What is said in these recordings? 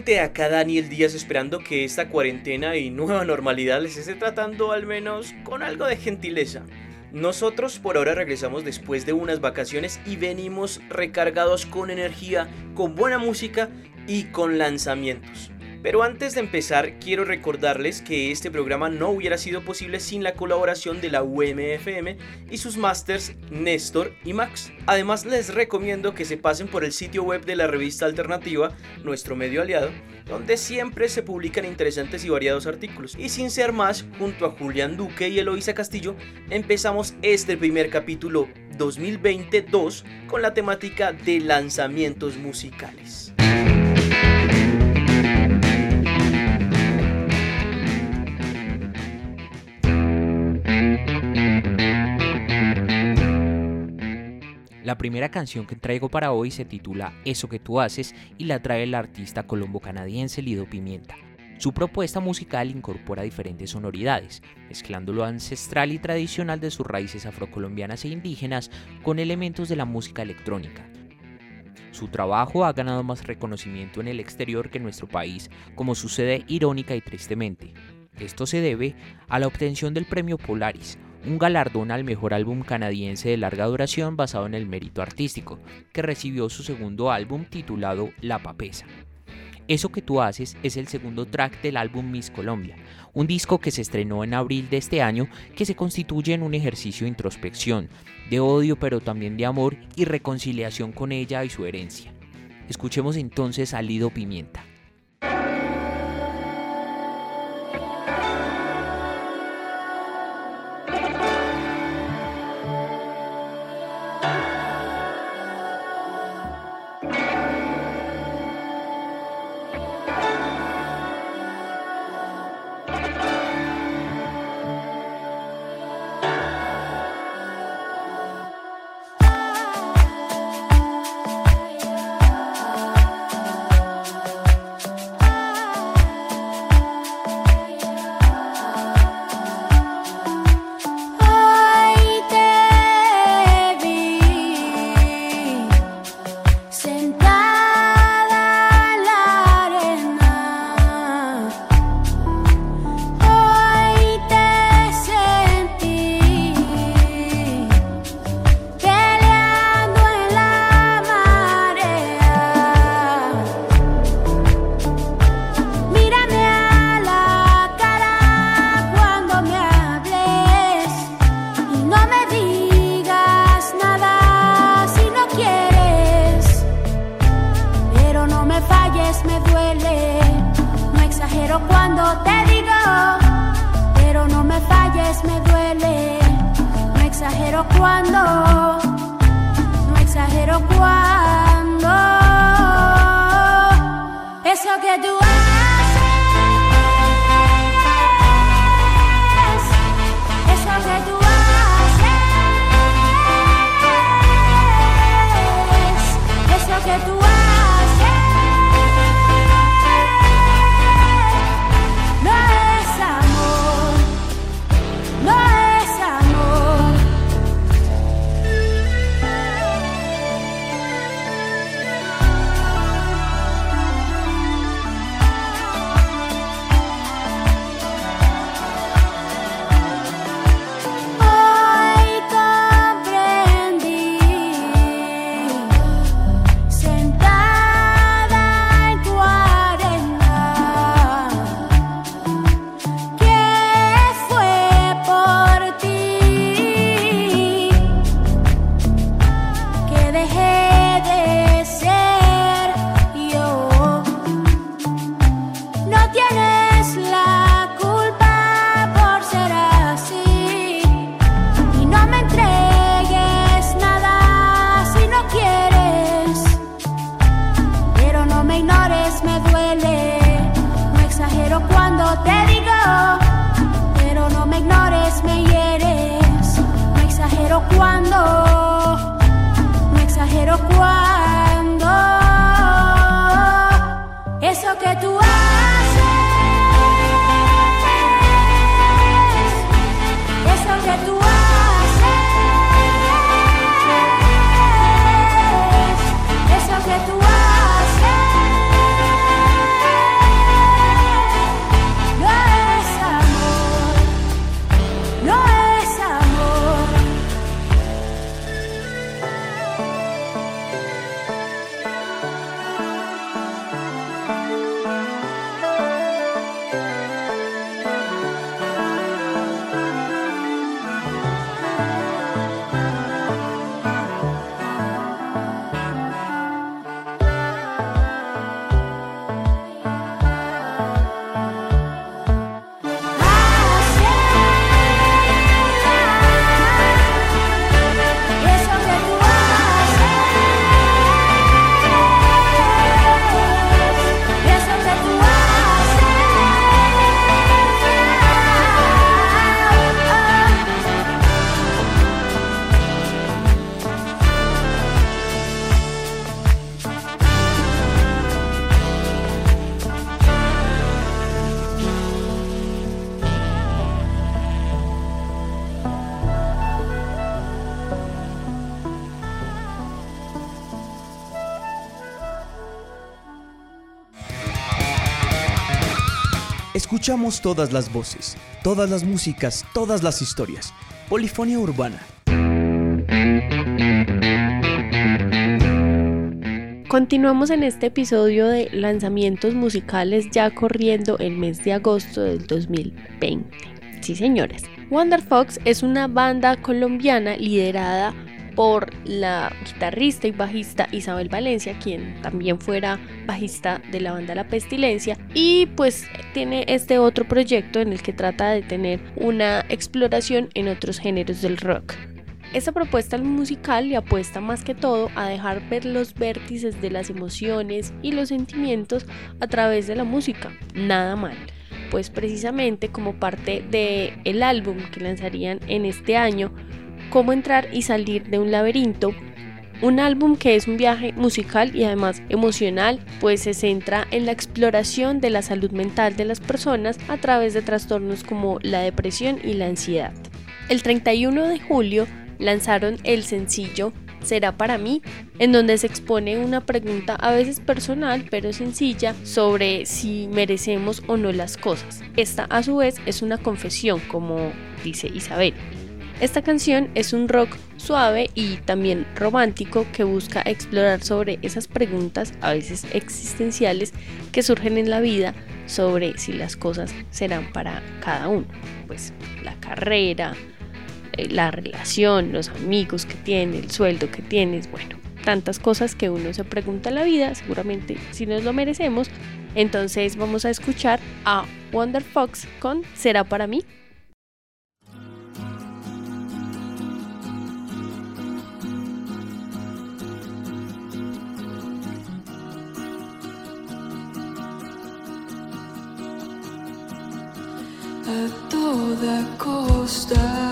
gente, acá Daniel Díaz esperando que esta cuarentena y nueva normalidad les esté tratando al menos con algo de gentileza. Nosotros por ahora regresamos después de unas vacaciones y venimos recargados con energía, con buena música y con lanzamientos. Pero antes de empezar, quiero recordarles que este programa no hubiera sido posible sin la colaboración de la UMFM y sus masters Néstor y Max. Además, les recomiendo que se pasen por el sitio web de la revista alternativa, nuestro medio aliado, donde siempre se publican interesantes y variados artículos. Y sin ser más, junto a Julián Duque y Eloisa Castillo, empezamos este primer capítulo 2022 con la temática de lanzamientos musicales. La primera canción que traigo para hoy se titula Eso que tú haces y la trae el artista colombo-canadiense Lido Pimienta. Su propuesta musical incorpora diferentes sonoridades, mezclando lo ancestral y tradicional de sus raíces afrocolombianas e indígenas con elementos de la música electrónica. Su trabajo ha ganado más reconocimiento en el exterior que en nuestro país, como sucede irónica y tristemente. Esto se debe a la obtención del premio Polaris, un galardón al mejor álbum canadiense de larga duración basado en el mérito artístico, que recibió su segundo álbum titulado La Papesa. Eso que tú haces es el segundo track del álbum Miss Colombia, un disco que se estrenó en abril de este año que se constituye en un ejercicio de introspección, de odio pero también de amor y reconciliación con ella y su herencia. Escuchemos entonces a Lido Pimienta. calles me duele. No exagero cuando te digo, pero no me falles, me duele. No exagero cuando, no exagero cuando. Eso que tú haces. Escuchamos todas las voces, todas las músicas, todas las historias. Polifonía Urbana. Continuamos en este episodio de lanzamientos musicales ya corriendo el mes de agosto del 2020. Sí, señores. Wonder Fox es una banda colombiana liderada por la guitarrista y bajista Isabel Valencia, quien también fuera bajista de la banda La Pestilencia, y pues tiene este otro proyecto en el que trata de tener una exploración en otros géneros del rock. Esta propuesta musical le apuesta más que todo a dejar ver los vértices de las emociones y los sentimientos a través de la música. Nada mal. Pues precisamente como parte del el álbum que lanzarían en este año, Cómo entrar y salir de un laberinto, un álbum que es un viaje musical y además emocional, pues se centra en la exploración de la salud mental de las personas a través de trastornos como la depresión y la ansiedad. El 31 de julio lanzaron el sencillo Será para mí, en donde se expone una pregunta a veces personal pero sencilla sobre si merecemos o no las cosas. Esta a su vez es una confesión, como dice Isabel. Esta canción es un rock suave y también romántico que busca explorar sobre esas preguntas, a veces existenciales, que surgen en la vida sobre si las cosas serán para cada uno. Pues la carrera, eh, la relación, los amigos que tiene, el sueldo que tienes, bueno, tantas cosas que uno se pregunta en la vida, seguramente si nos lo merecemos. Entonces vamos a escuchar a Wonder Fox con ¿Será para mí? A toda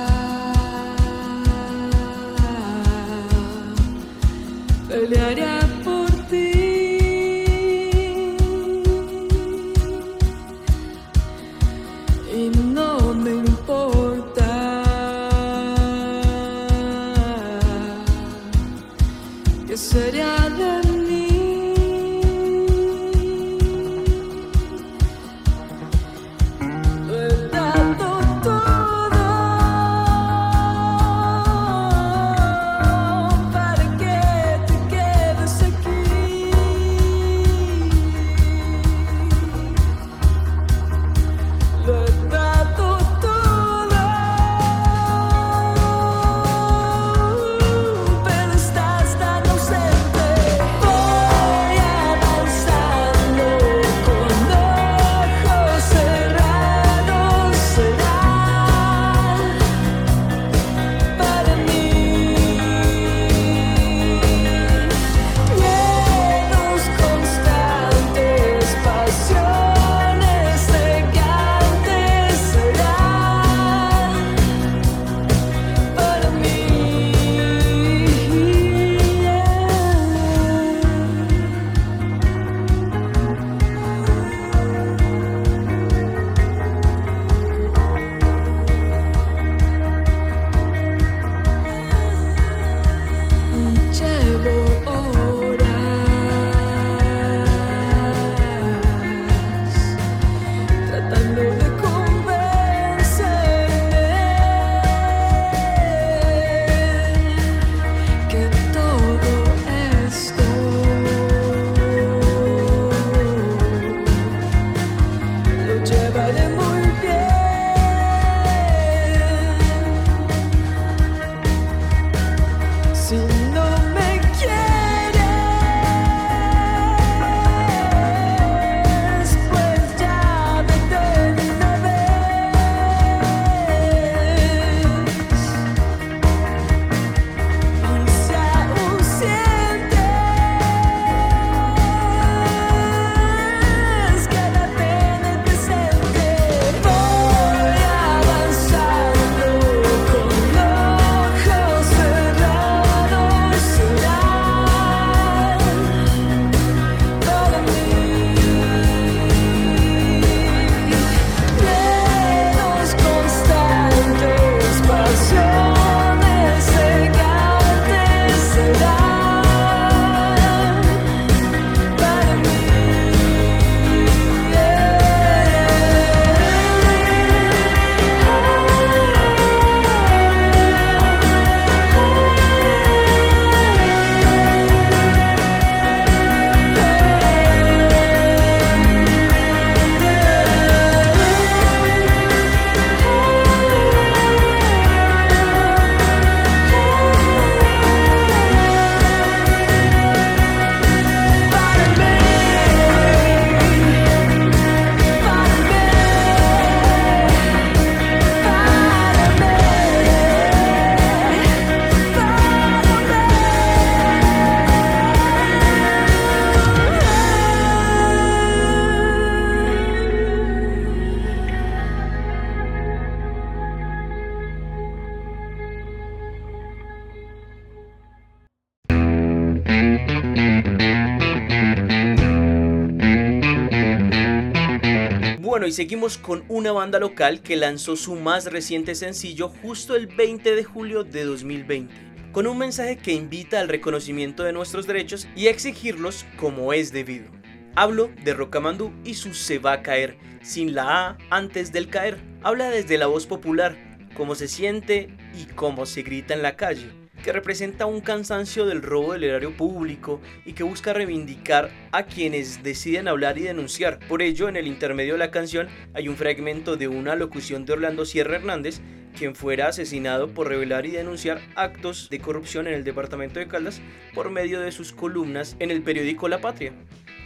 y seguimos con una banda local que lanzó su más reciente sencillo justo el 20 de julio de 2020, con un mensaje que invita al reconocimiento de nuestros derechos y a exigirlos como es debido. Hablo de Rocamandú y su Se va a caer, sin la A antes del caer. Habla desde la voz popular, cómo se siente y cómo se grita en la calle que representa un cansancio del robo del erario público y que busca reivindicar a quienes deciden hablar y denunciar. Por ello, en el intermedio de la canción hay un fragmento de una locución de Orlando Sierra Hernández, quien fuera asesinado por revelar y denunciar actos de corrupción en el departamento de Caldas por medio de sus columnas en el periódico La Patria.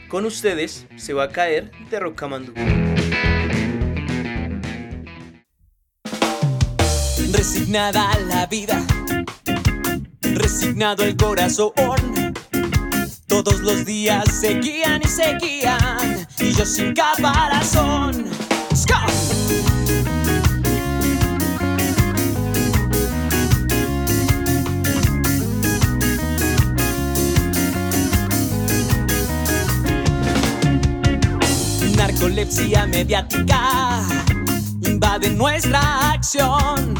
Con ustedes se va a caer de Rocamandú. Resignada a la vida resignado el corazón. Todos los días seguían y seguían, y yo sin caparazón. Narcolepsia mediática invade nuestra acción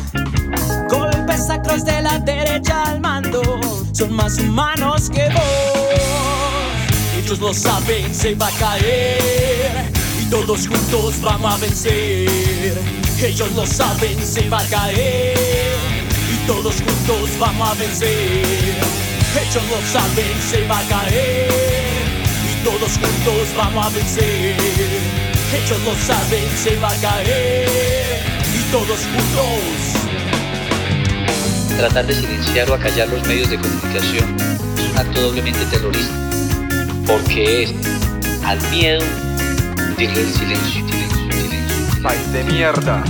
golpes sacros de la derecha al mando son más humanos que vos. Ellos lo saben, se va a caer y todos juntos vamos a vencer. Ellos lo saben, se va a caer y todos juntos vamos a vencer. Ellos lo saben, se va a caer y todos juntos vamos a vencer. Ellos lo saben, se va a caer y todos juntos Tratar de silenciar o acallar los medios de comunicación es un acto doblemente terrorista, porque es al miedo dirle el silencio, silencio, de mierda!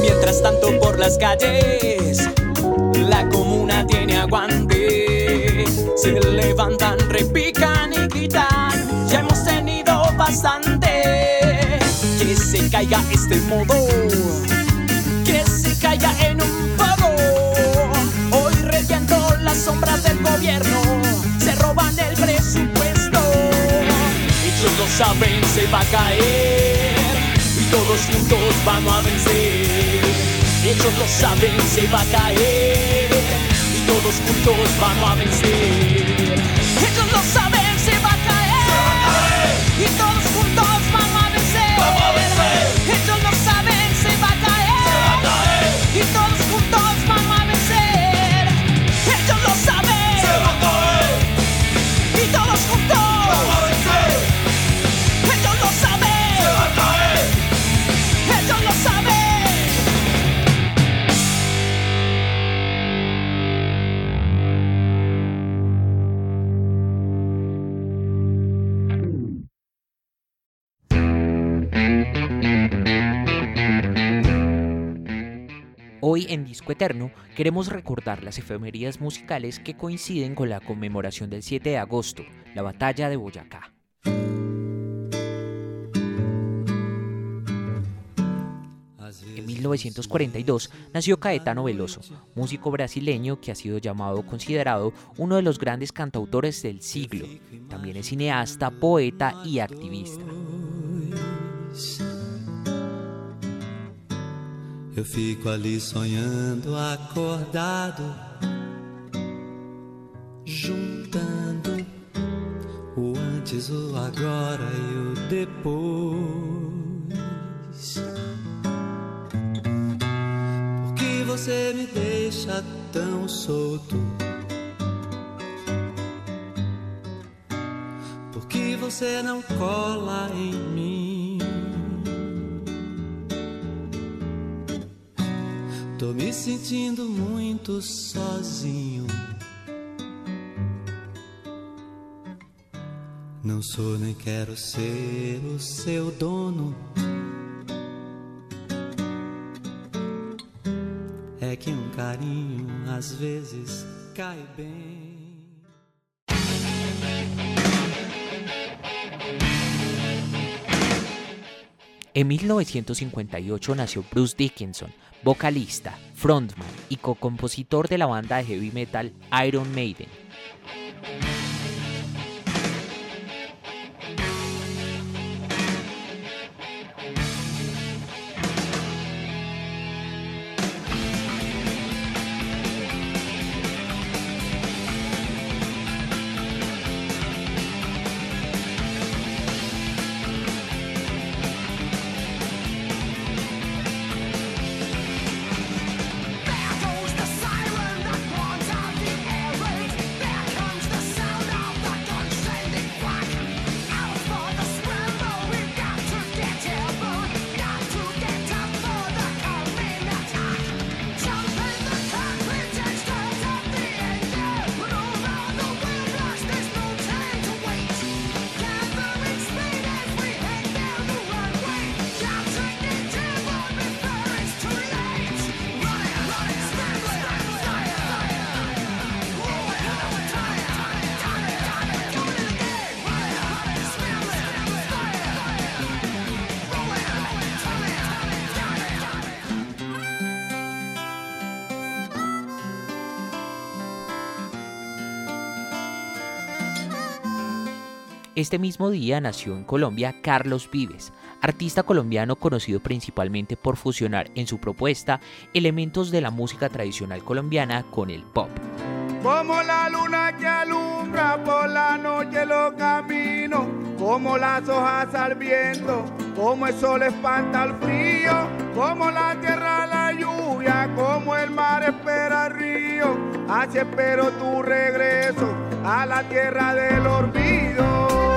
Mientras tanto por las calles, la comuna tiene aguante. Se levantan, repican y gritan, ya hemos tenido bastante. Que se caiga este modo, que se caiga en gobierno se roban el presupuesto. Ellos lo saben, se va a caer y todos juntos vamos a vencer. Ellos lo saben, se va a caer y todos juntos vamos a vencer. Ellos lo saben, se va a caer en Disco Eterno queremos recordar las efemerías musicales que coinciden con la conmemoración del 7 de agosto, la batalla de Boyacá. En 1942 nació Caetano Veloso, músico brasileño que ha sido llamado considerado uno de los grandes cantautores del siglo. También es cineasta, poeta y activista. Eu fico ali sonhando, acordado, juntando o antes, o agora e o depois. Por que você me deixa tão solto? Por que você não cola em mim? Me sentindo muito sozinho. Não sou nem quero ser o seu dono. É que um carinho às vezes cai bem. En 1958 nació Bruce Dickinson, vocalista, frontman y co-compositor de la banda de heavy metal Iron Maiden. Este mismo día nació en Colombia Carlos Vives, artista colombiano conocido principalmente por fusionar en su propuesta elementos de la música tradicional colombiana con el pop. Como la luna que alumbra por la noche los caminos, como las hojas al viento, como el sol espanta el frío, como la tierra la lluvia, como el mar espera el río, así espero tu regreso a la tierra del olvido.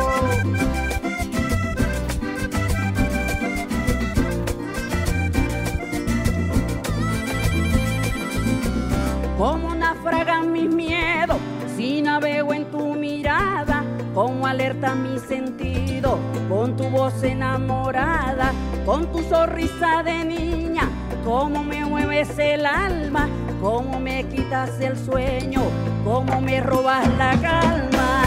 Como naufragan mis miedos, si navego en tu mirada, como alerta mi sentido, con tu voz enamorada, con tu sonrisa de niña, como me mueves el alma, como me quitas el sueño, como me robas la calma.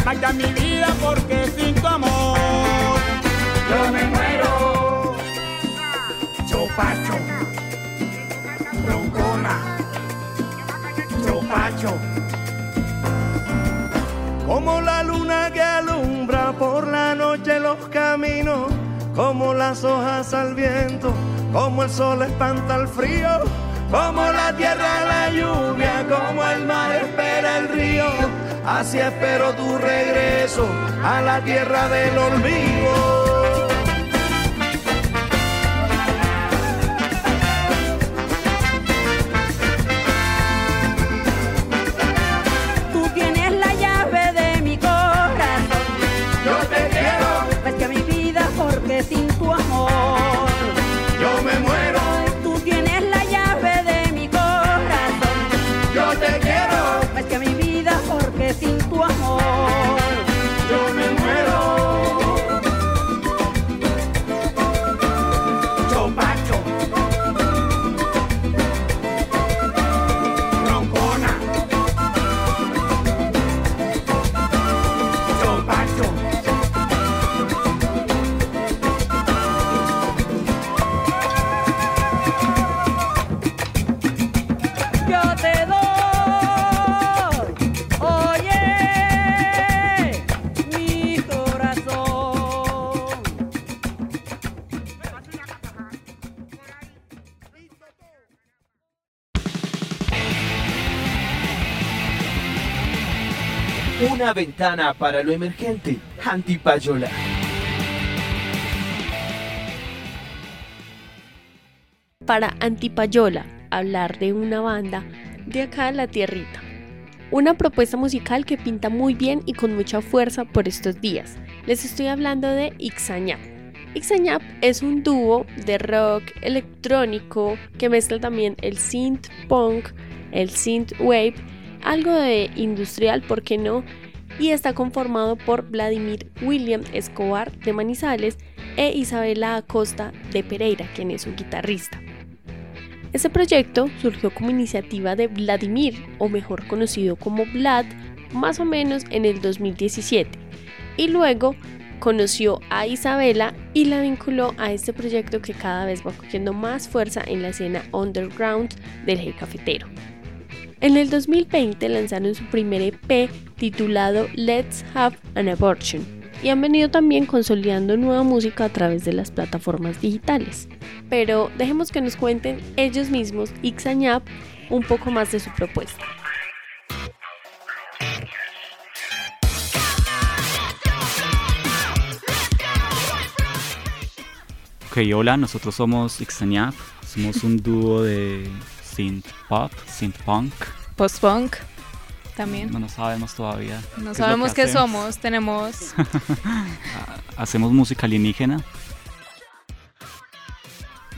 Quiero. Más que a mi vida porque sin tu amor. Yo me muero. Chopacho. Roncona. Chopacho. Como la luna que alumbra por la noche los caminos, como las hojas al viento, como el sol espanta el frío, como la tierra la lluvia, como el mar espera el río. Así espero tu regreso a la tierra del olvido. Una ventana para lo emergente. Antipayola. Para Antipayola, hablar de una banda de acá de la tierrita. Una propuesta musical que pinta muy bien y con mucha fuerza por estos días. Les estoy hablando de Ixañap. Ixañap es un dúo de rock electrónico que mezcla también el synth punk, el synth wave, algo de industrial, ¿por qué no? Y está conformado por Vladimir William Escobar de Manizales e Isabela Acosta de Pereira, quien es su guitarrista. Este proyecto surgió como iniciativa de Vladimir, o mejor conocido como Vlad, más o menos en el 2017, y luego conoció a Isabela y la vinculó a este proyecto que cada vez va cogiendo más fuerza en la escena underground del Hey Cafetero. En el 2020 lanzaron su primer EP titulado Let's Have an Abortion y han venido también consolidando nueva música a través de las plataformas digitales. Pero dejemos que nos cuenten ellos mismos, Ixañap, un poco más de su propuesta. Ok, hola, nosotros somos Ixañap, somos un dúo de synth pop, synth punk. Post-punk también. No, no sabemos todavía. No sabemos qué somos, tenemos... Hacemos música alienígena.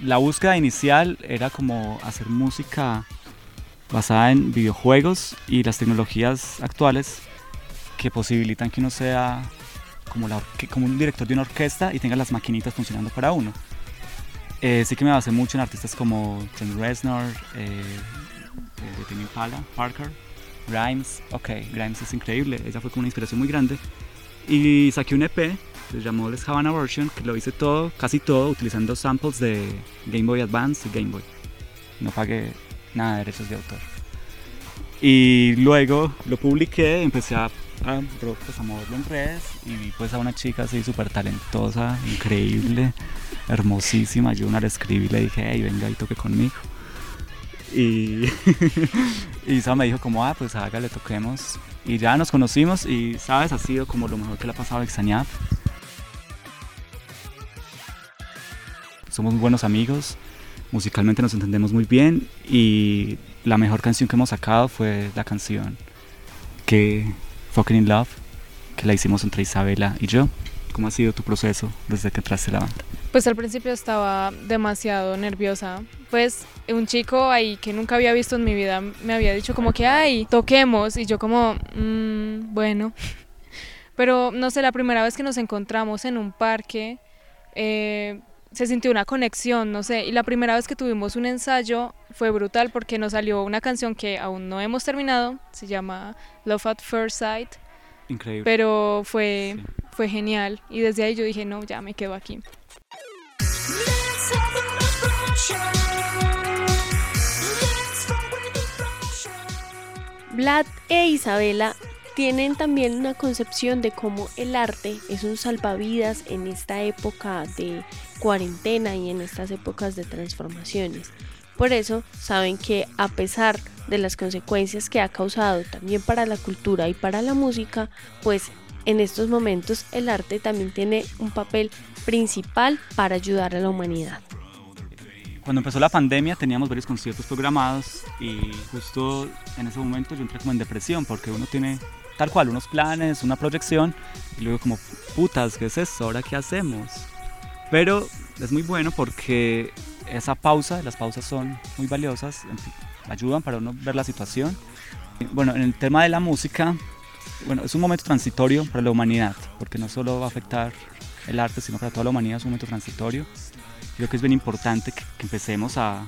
La búsqueda inicial era como hacer música basada en videojuegos y las tecnologías actuales que posibilitan que uno sea como, la como un director de una orquesta y tenga las maquinitas funcionando para uno. Eh, sí que me basé mucho en artistas como Trent Reznor, eh, Tame Impala, Parker, Grimes. Ok, Grimes es increíble, ella fue como una inspiración muy grande. Y saqué un EP, se llamó The Havana Version, que lo hice todo, casi todo, utilizando samples de Game Boy Advance y Game Boy. No pagué nada de derechos de autor. Y luego lo publiqué, empecé a, a, pues, moverlo en redes y vi pues a una chica así súper talentosa, increíble, hermosísima. Yo una le escribí y le dije, hey, venga y toque conmigo. Y, y Isa me dijo como, ah, pues hágale, toquemos. Y ya nos conocimos y, ¿sabes? Ha sido como lo mejor que le ha pasado a Exañap. Somos muy buenos amigos, musicalmente nos entendemos muy bien y la mejor canción que hemos sacado fue la canción que Fucking in Love, que la hicimos entre Isabela y yo. ¿Cómo ha sido tu proceso desde que entraste a la banda? Pues al principio estaba demasiado nerviosa. Pues un chico ahí que nunca había visto en mi vida me había dicho como que, ay, toquemos. Y yo como, mmm, bueno. Pero no sé, la primera vez que nos encontramos en un parque, eh, se sintió una conexión, no sé. Y la primera vez que tuvimos un ensayo fue brutal porque nos salió una canción que aún no hemos terminado, se llama Love at First Sight. Increíble. Pero fue, sí. Fue genial. Y desde ahí yo dije, no, ya me quedo aquí. Vlad e Isabela tienen también una concepción de cómo el arte es un salvavidas en esta época de cuarentena y en estas épocas de transformaciones. Por eso saben que a pesar de las consecuencias que ha causado también para la cultura y para la música, pues en estos momentos el arte también tiene un papel principal para ayudar a la humanidad. Cuando empezó la pandemia teníamos varios conciertos programados y justo en ese momento yo entré como en depresión porque uno tiene tal cual unos planes, una proyección y luego como putas, ¿qué es eso? ¿Ahora qué hacemos? Pero es muy bueno porque esa pausa, las pausas son muy valiosas, ayudan para uno ver la situación. Bueno, en el tema de la música, bueno, es un momento transitorio para la humanidad, porque no solo va a afectar el arte, sino para toda la humanidad es un momento transitorio. Creo que es bien importante que, que empecemos a,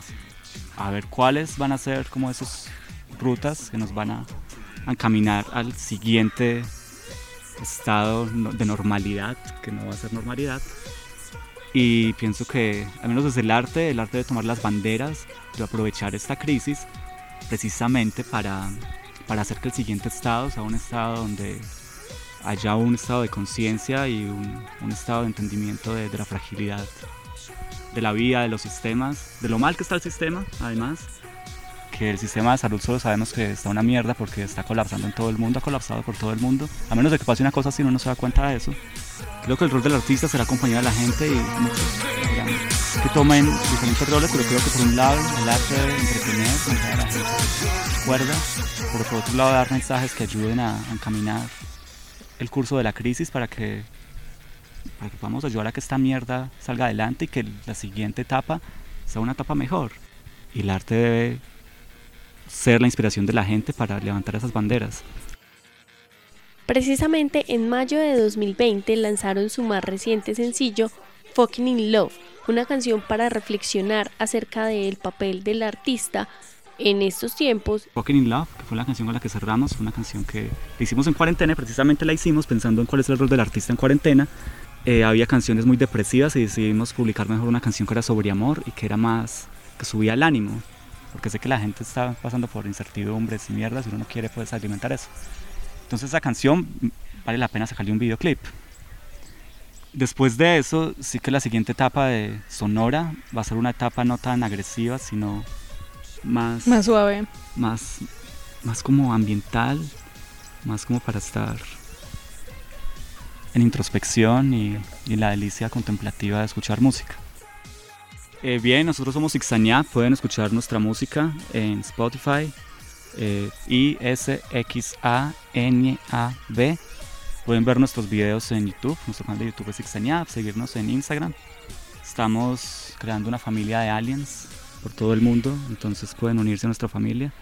a, ver cuáles van a ser como esas rutas que nos van a, a encaminar al siguiente estado de normalidad, que no va a ser normalidad, y pienso que, al menos desde el arte, el arte de tomar las banderas, de aprovechar esta crisis precisamente para, para hacer que el siguiente estado sea un estado donde haya un estado de conciencia y un, estado de entendimiento de, de la fragilidad de la vida, de los sistemas, de lo mal que está el sistema, además, que el sistema de salud solo sabemos que está una mierda porque está colapsando en todo el mundo, ha colapsado por todo el mundo. A menos de que pase una cosa así, uno no se da cuenta de eso. Creo que el rol del artista será acompañar a la gente y que tomen diferentes roles, pero creo que por un lado el arte debe entretener, mantener a la gente cuerda, por otro lado dar mensajes que ayuden a, a encaminar el curso de la crisis para que, para que podamos ayudar a que esta mierda salga adelante y que la siguiente etapa sea una etapa mejor. Y el arte debe ser la inspiración de la gente para levantar esas banderas. Precisamente en mayo de 2020 lanzaron su más reciente sencillo, Fucking in Love, una canción para reflexionar acerca del papel del artista en estos tiempos. Fucking in Love, que fue la canción con la que cerramos, fue una canción que hicimos en cuarentena precisamente la hicimos pensando en cuál es el rol del artista en cuarentena. Eh, había canciones muy depresivas y decidimos publicar mejor una canción que era sobre amor y que era más, que subía el ánimo, porque sé que la gente está pasando por incertidumbres y mierdas y uno no quiere pues alimentar eso. Entonces esa canción vale la pena sacarle un videoclip. Después de eso, sí que la siguiente etapa de Sonora va a ser una etapa no tan agresiva, sino más... Más suave. Más, más como ambiental, más como para estar en introspección y, y la delicia contemplativa de escuchar música. Eh, bien, nosotros somos Ixañá, pueden escuchar nuestra música en Spotify, eh, I-S-X-A-N-A-B. Pueden ver nuestros videos en YouTube, nuestro canal de YouTube es Ixañá, seguirnos en Instagram. Estamos creando una familia de aliens por todo el mundo, entonces pueden unirse a nuestra familia.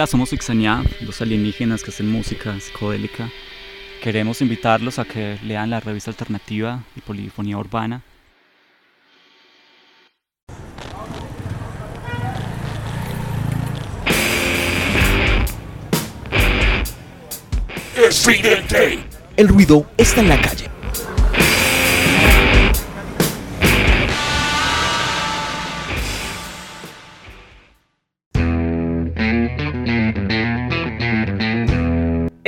Hola, somos Ixania, los alienígenas que hacen música psicodélica. Queremos invitarlos a que lean la revista alternativa y polifonía urbana. Estridente. El ruido está en la calle.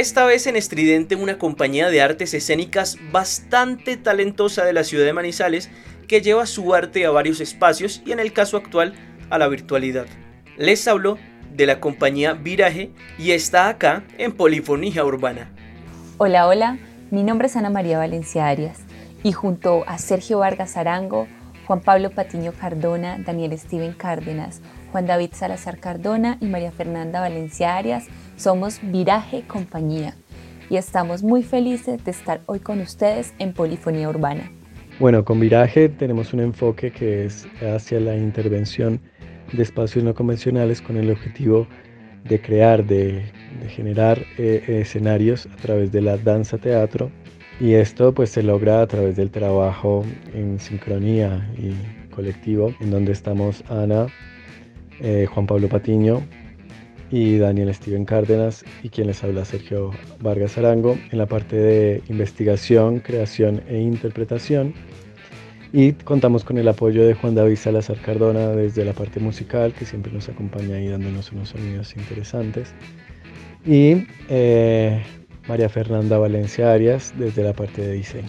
Esta vez en Estridente, una compañía de artes escénicas bastante talentosa de la ciudad de Manizales que lleva su arte a varios espacios y en el caso actual a la virtualidad. Les hablo de la compañía Viraje y está acá en Polifonía Urbana. Hola, hola, mi nombre es Ana María Valencia Arias y junto a Sergio Vargas Arango, Juan Pablo Patiño Cardona, Daniel Steven Cárdenas, Juan David Salazar Cardona y María Fernanda Valencia Arias somos Viraje Compañía y estamos muy felices de estar hoy con ustedes en Polifonía Urbana. Bueno, con Viraje tenemos un enfoque que es hacia la intervención de espacios no convencionales con el objetivo de crear, de, generar eh, escenarios a través de la danza teatro y esto pues se logra a través del trabajo en sincronía y colectivo en donde estamos Ana, eh, Juan Pablo Patiño y Daniel Steven Cárdenas y quien les habla Sergio Vargas Arango en la parte de investigación, creación e interpretación. Y contamos con el apoyo de Juan David Salazar Cardona desde la parte musical, que siempre nos acompaña ahí dándonos unos sonidos interesantes. Y eh, María Fernanda Valencia Arias desde la parte de diseño.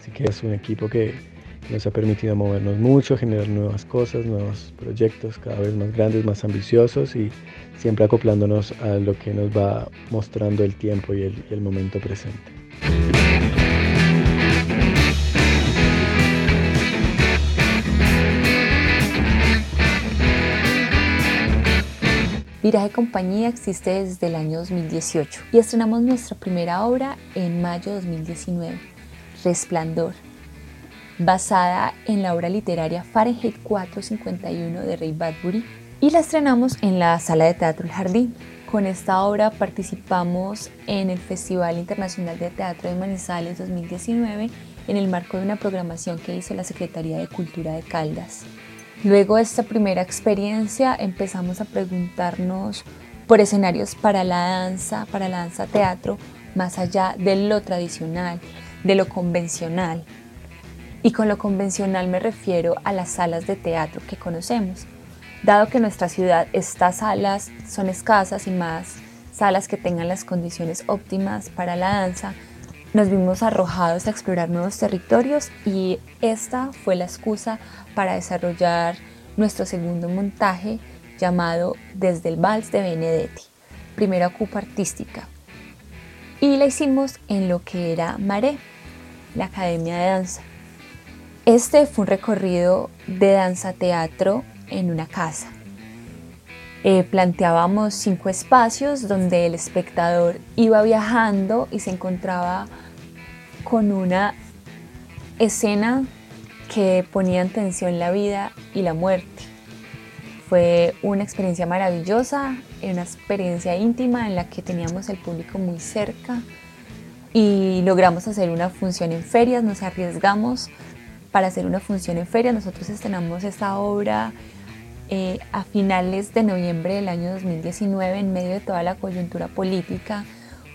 Así que es un equipo que nos ha permitido movernos mucho, generar nuevas cosas, nuevos proyectos cada vez más grandes, más ambiciosos y siempre acoplándonos a lo que nos va mostrando el tiempo y el, momento presente. Viraje Compañía existe desde el año 2018 y estrenamos nuestra primera obra en mayo de 2019, Resplandor, basada en la obra literaria Fahrenheit 451 de Ray Bradbury y la estrenamos en la Sala de Teatro El Jardín. Con esta obra participamos en el Festival Internacional de Teatro de Manizales 2019 en el marco de una programación que hizo la Secretaría de Cultura de Caldas. Luego de esta primera experiencia empezamos a preguntarnos por escenarios para la danza, para la danza teatro, más allá de lo tradicional, de lo convencional. Y con lo convencional me refiero a las salas de teatro que conocemos. Dado que en nuestra ciudad estas salas son escasas y más salas que tengan las condiciones óptimas para la danza, nos vimos arrojados a explorar nuevos territorios y esta fue la excusa para desarrollar nuestro segundo montaje llamado Desde el Vals de Benedetti, primera ocupa artística. Y la hicimos en lo que era Maré, la Academia de Danza. Este fue un recorrido de danza-teatro en una casa. Eh, planteábamos cinco espacios donde el espectador iba viajando y se encontraba con una escena que ponía en tensión la vida y la muerte. Fue una experiencia maravillosa, una experiencia íntima en la que teníamos el público muy cerca y logramos hacer una función en ferias, nos arriesgamos para hacer una función en ferias. Nosotros estrenamos esta obra eh, a finales de noviembre del año 2019 en medio de toda la coyuntura política.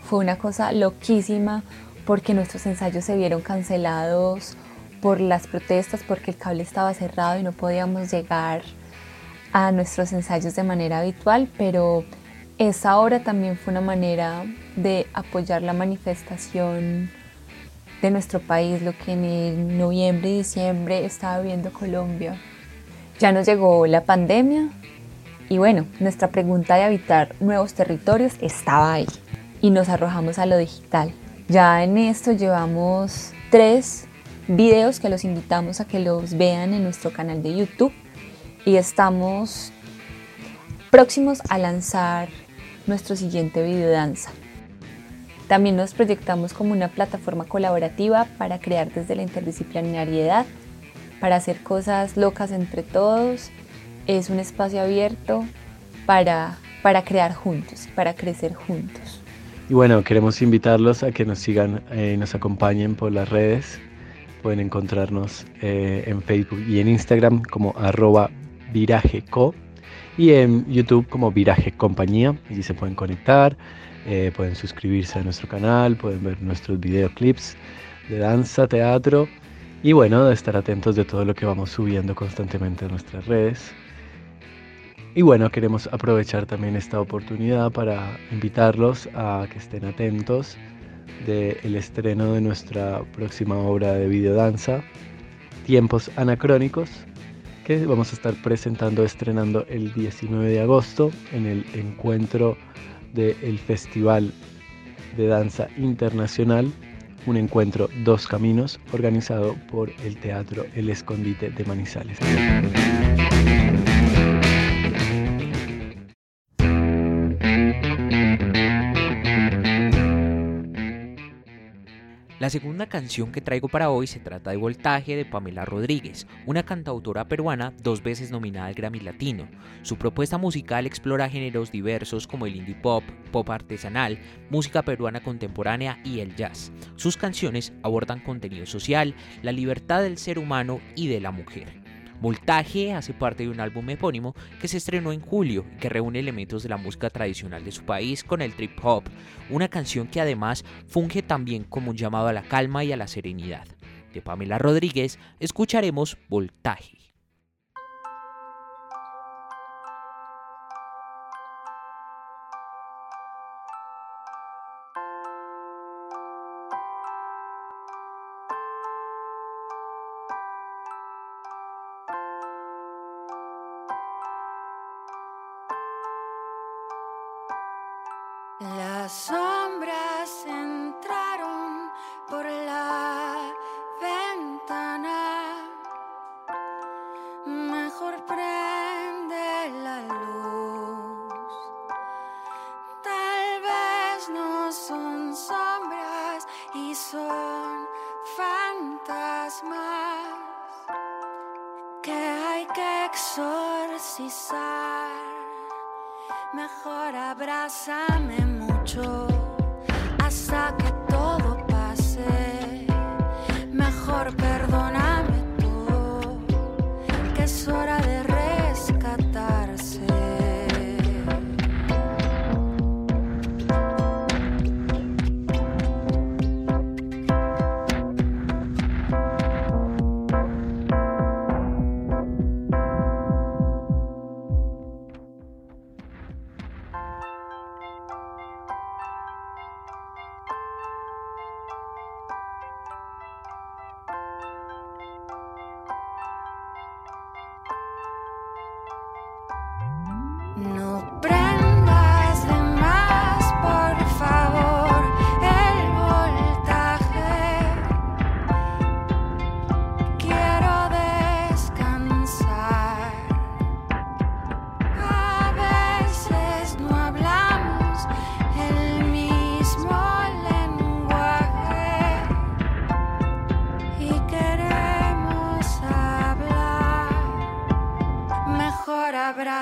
Fue una cosa loquísima porque nuestros ensayos se vieron cancelados por las protestas, porque el cable estaba cerrado y no podíamos llegar a nuestros ensayos de manera habitual, pero esa obra también fue una manera de apoyar la manifestación de nuestro país, lo que en noviembre y diciembre estaba viendo Colombia. Ya nos llegó la pandemia y bueno, nuestra pregunta de habitar nuevos territorios estaba ahí y nos arrojamos a lo digital. Ya en esto llevamos tres videos que los invitamos a que los vean en nuestro canal de YouTube y estamos próximos a lanzar nuestro siguiente video danza. También nos proyectamos como una plataforma colaborativa para crear desde la interdisciplinariedad, para hacer cosas locas entre todos. Es un espacio abierto para para crear juntos, para crecer juntos. Y bueno, queremos invitarlos a que nos sigan y nos acompañen por las redes. Pueden encontrarnos eh, en Facebook y en Instagram como arroba y en YouTube como Viraje Compañía. Allí se pueden conectar, eh, pueden suscribirse a nuestro canal, pueden ver nuestros videoclips de danza, teatro y bueno, de estar atentos de todo lo que vamos subiendo constantemente en nuestras redes. Y bueno, queremos aprovechar también esta oportunidad para invitarlos a que estén atentos del estreno de nuestra próxima obra de videodanza, Tiempos Anacrónicos, que vamos a estar presentando, estrenando el 19 de agosto en el encuentro del Festival de Danza Internacional, un encuentro Dos Caminos, organizado por el Teatro El Escondite de Manizales. Segunda canción que traigo para hoy se trata de Voltaje de Pamela Rodríguez, una cantautora peruana dos veces nominada al Grammy Latino. Su propuesta musical explora géneros diversos como el indie pop, pop artesanal, música peruana contemporánea y el jazz. Sus canciones abordan contenido social, la libertad del ser humano y de la mujer. Voltaje hace parte de un álbum epónimo que se estrenó en julio y que reúne elementos de la música tradicional de su país con el trip hop, una canción que además funge también como un llamado a la calma y a la serenidad. De Pamela Rodríguez escucharemos Voltaje. Exorcizar. Mejor abrázame mucho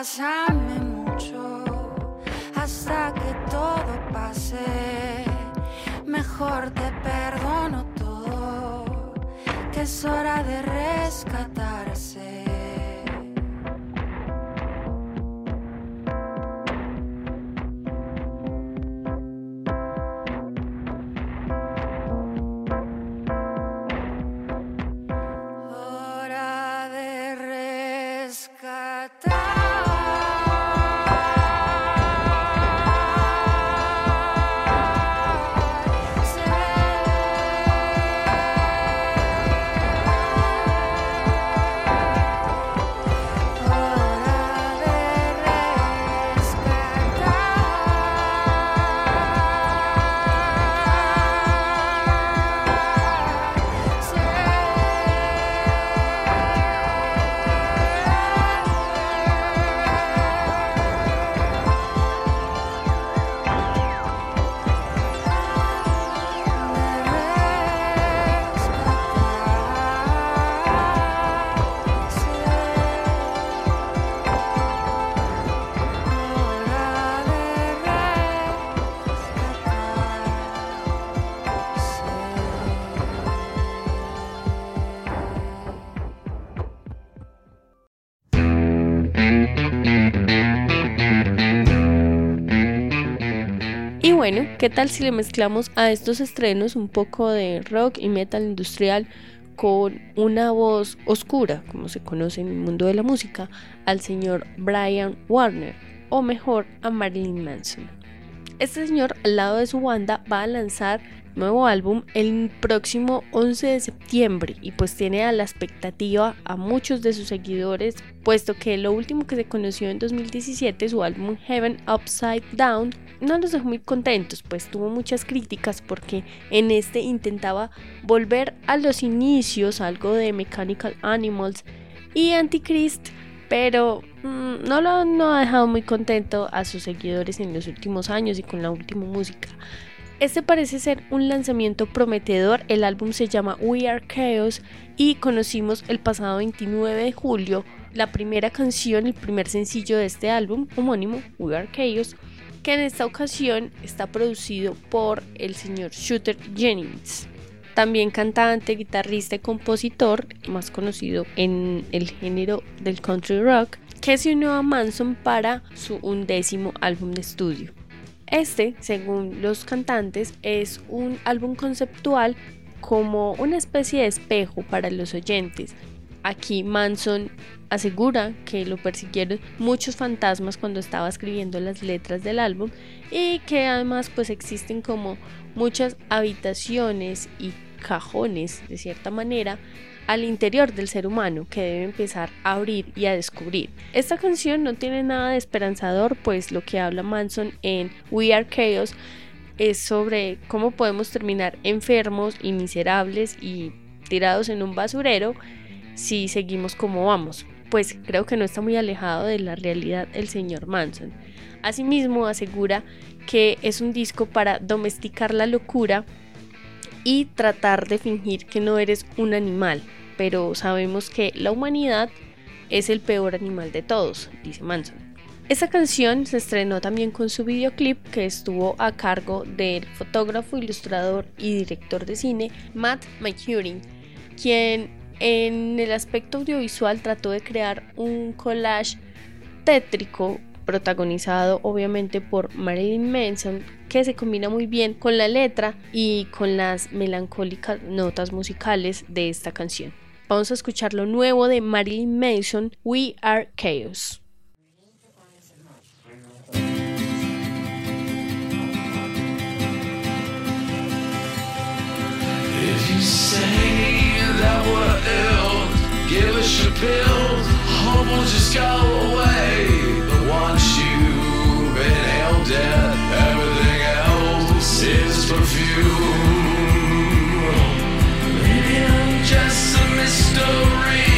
Mejor ¿qué tal si le mezclamos a estos estrenos un poco de rock y metal industrial con una voz oscura, como se conoce en el mundo de la música, al señor Brian Warner, o mejor a Marilyn Manson? Este señor, al lado de su banda, va a lanzar nuevo álbum el próximo 11 de septiembre y pues tiene a la expectativa a muchos de sus seguidores puesto que lo último que se conoció en 2017 su álbum Heaven Upside Down no los dejó muy contentos pues tuvo muchas críticas porque en este intentaba volver a los inicios algo de Mechanical Animals y Antichrist pero mm, no lo no ha dejado muy contento a sus seguidores en los últimos años y con la última música este parece ser un lanzamiento prometedor, el álbum se llama We Are Chaos y conocimos el pasado 29 de julio la primera canción, el primer sencillo de este álbum homónimo, We Are Chaos, que en esta ocasión está producido por el señor Shooter Jennings, también cantante, guitarrista y compositor, más conocido en el género del country rock, que se unió a Manson para su undécimo álbum de estudio. Este, según los cantantes, es un álbum conceptual como una especie de espejo para los oyentes. Aquí Manson asegura que lo persiguieron muchos fantasmas cuando estaba escribiendo las letras del álbum y que además pues existen como muchas habitaciones y cajones de cierta manera al interior del ser humano que debe empezar a abrir y a descubrir. Esta canción no tiene nada de esperanzador, pues lo que habla Manson en We Are Chaos es sobre cómo podemos terminar enfermos y miserables y tirados en un basurero si seguimos como vamos. Pues creo que no está muy alejado de la realidad el señor Manson. Asimismo asegura que es un disco para domesticar la locura y tratar de fingir que no eres un animal, pero sabemos que la humanidad es el peor animal de todos, dice Manson. Esta canción se estrenó también con su videoclip que estuvo a cargo del fotógrafo, ilustrador y director de cine Matt McCurry, quien en el aspecto audiovisual trató de crear un collage tétrico protagonizado obviamente por Marilyn Manson, que se combina muy bien con la letra y con las melancólicas notas musicales de esta canción. Vamos a escuchar lo nuevo de Marilyn Manson, We Are Chaos. give us your pills, hope will just go away. But once you've inhaled death, everything is perfume. Maybe I'm just a mystery.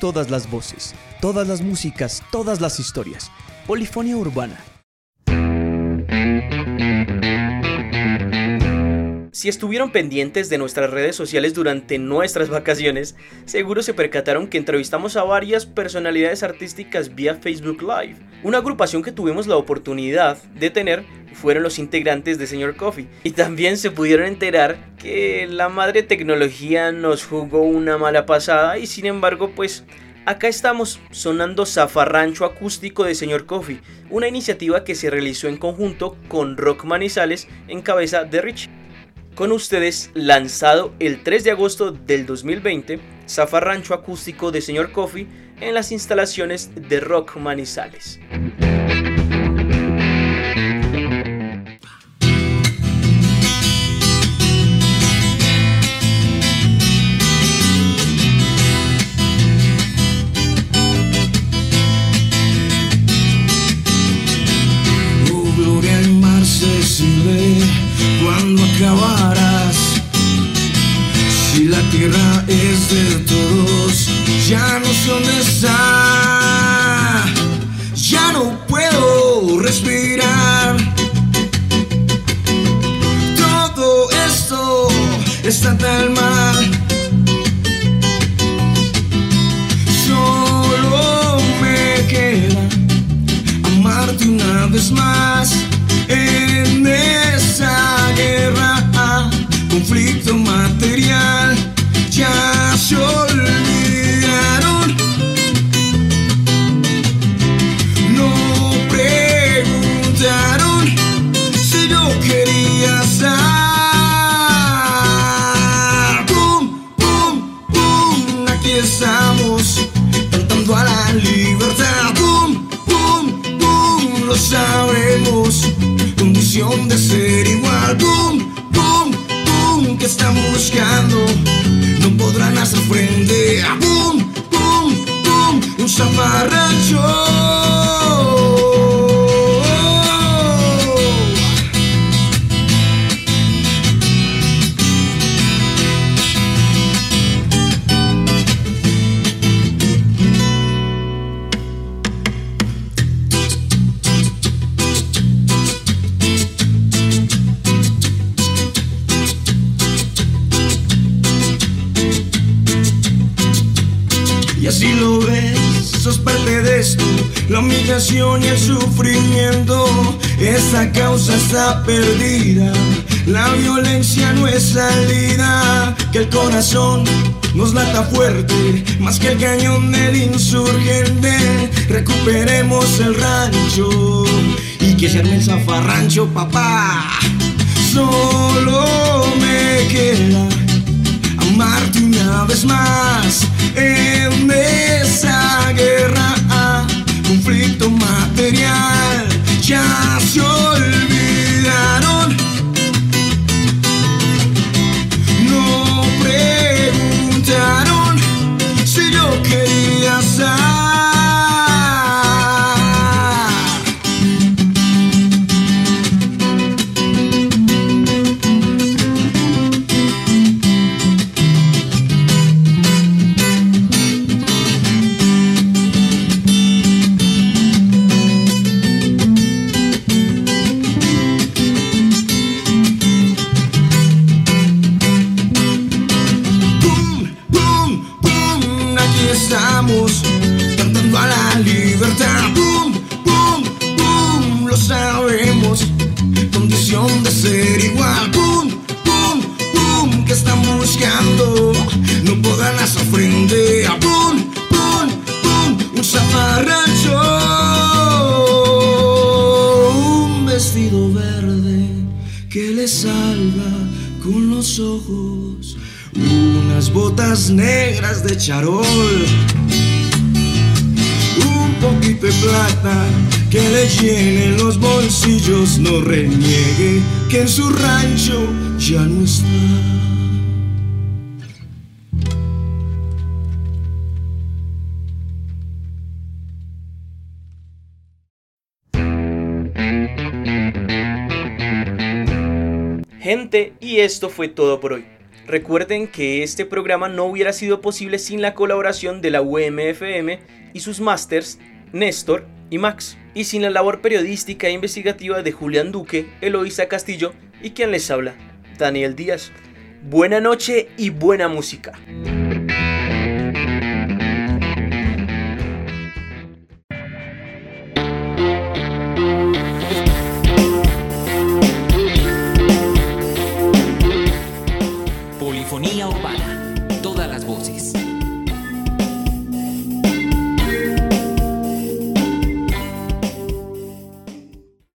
Todas las voces, todas las músicas, todas las historias. Polifonía Urbana. Si estuvieron pendientes de nuestras redes sociales durante nuestras vacaciones, seguro se percataron que entrevistamos a varias personalidades artísticas vía Facebook Live. Una agrupación que tuvimos la oportunidad de tener fueron los integrantes de Señor Coffee. Y también se pudieron enterar que la madre tecnología nos jugó una mala pasada y sin embargo pues Acá estamos sonando Zafarrancho Acústico de Señor Coffee, una iniciativa que se realizó en conjunto con Rock Manizales en cabeza de Rich. Con ustedes, lanzado el 3 de agosto del 2020, Zafarrancho Acústico de Señor Coffee en las instalaciones de Rock Manizales. Zafarrancho. La humillación y el sufrimiento. Esa causa está perdida, la violencia no es salida. Que el corazón nos lata fuerte, más que el cañón del insurgente. Recuperemos el rancho y que se arme el zafarrancho, papá. Solo me queda amarte una vez más en esa guerra, conflicto material, ya se olvidaron. No preguntaron si yo quería estar. Frente a pum, pum, pum, un zafarrancho. Un vestido verde que le salga con los ojos unas botas negras de charol, un poquito de plata que le llene los bolsillos, no reniegue que en su rancho ya no está. Gente, y esto fue todo por hoy. Recuerden que este programa no hubiera sido posible sin la colaboración de la UMFM y sus masters Néstor y Max, y sin la labor periodística e investigativa de Julián Duque, Eloísa Castillo y quien les habla, Daniel Díaz. Buena noche y buena música.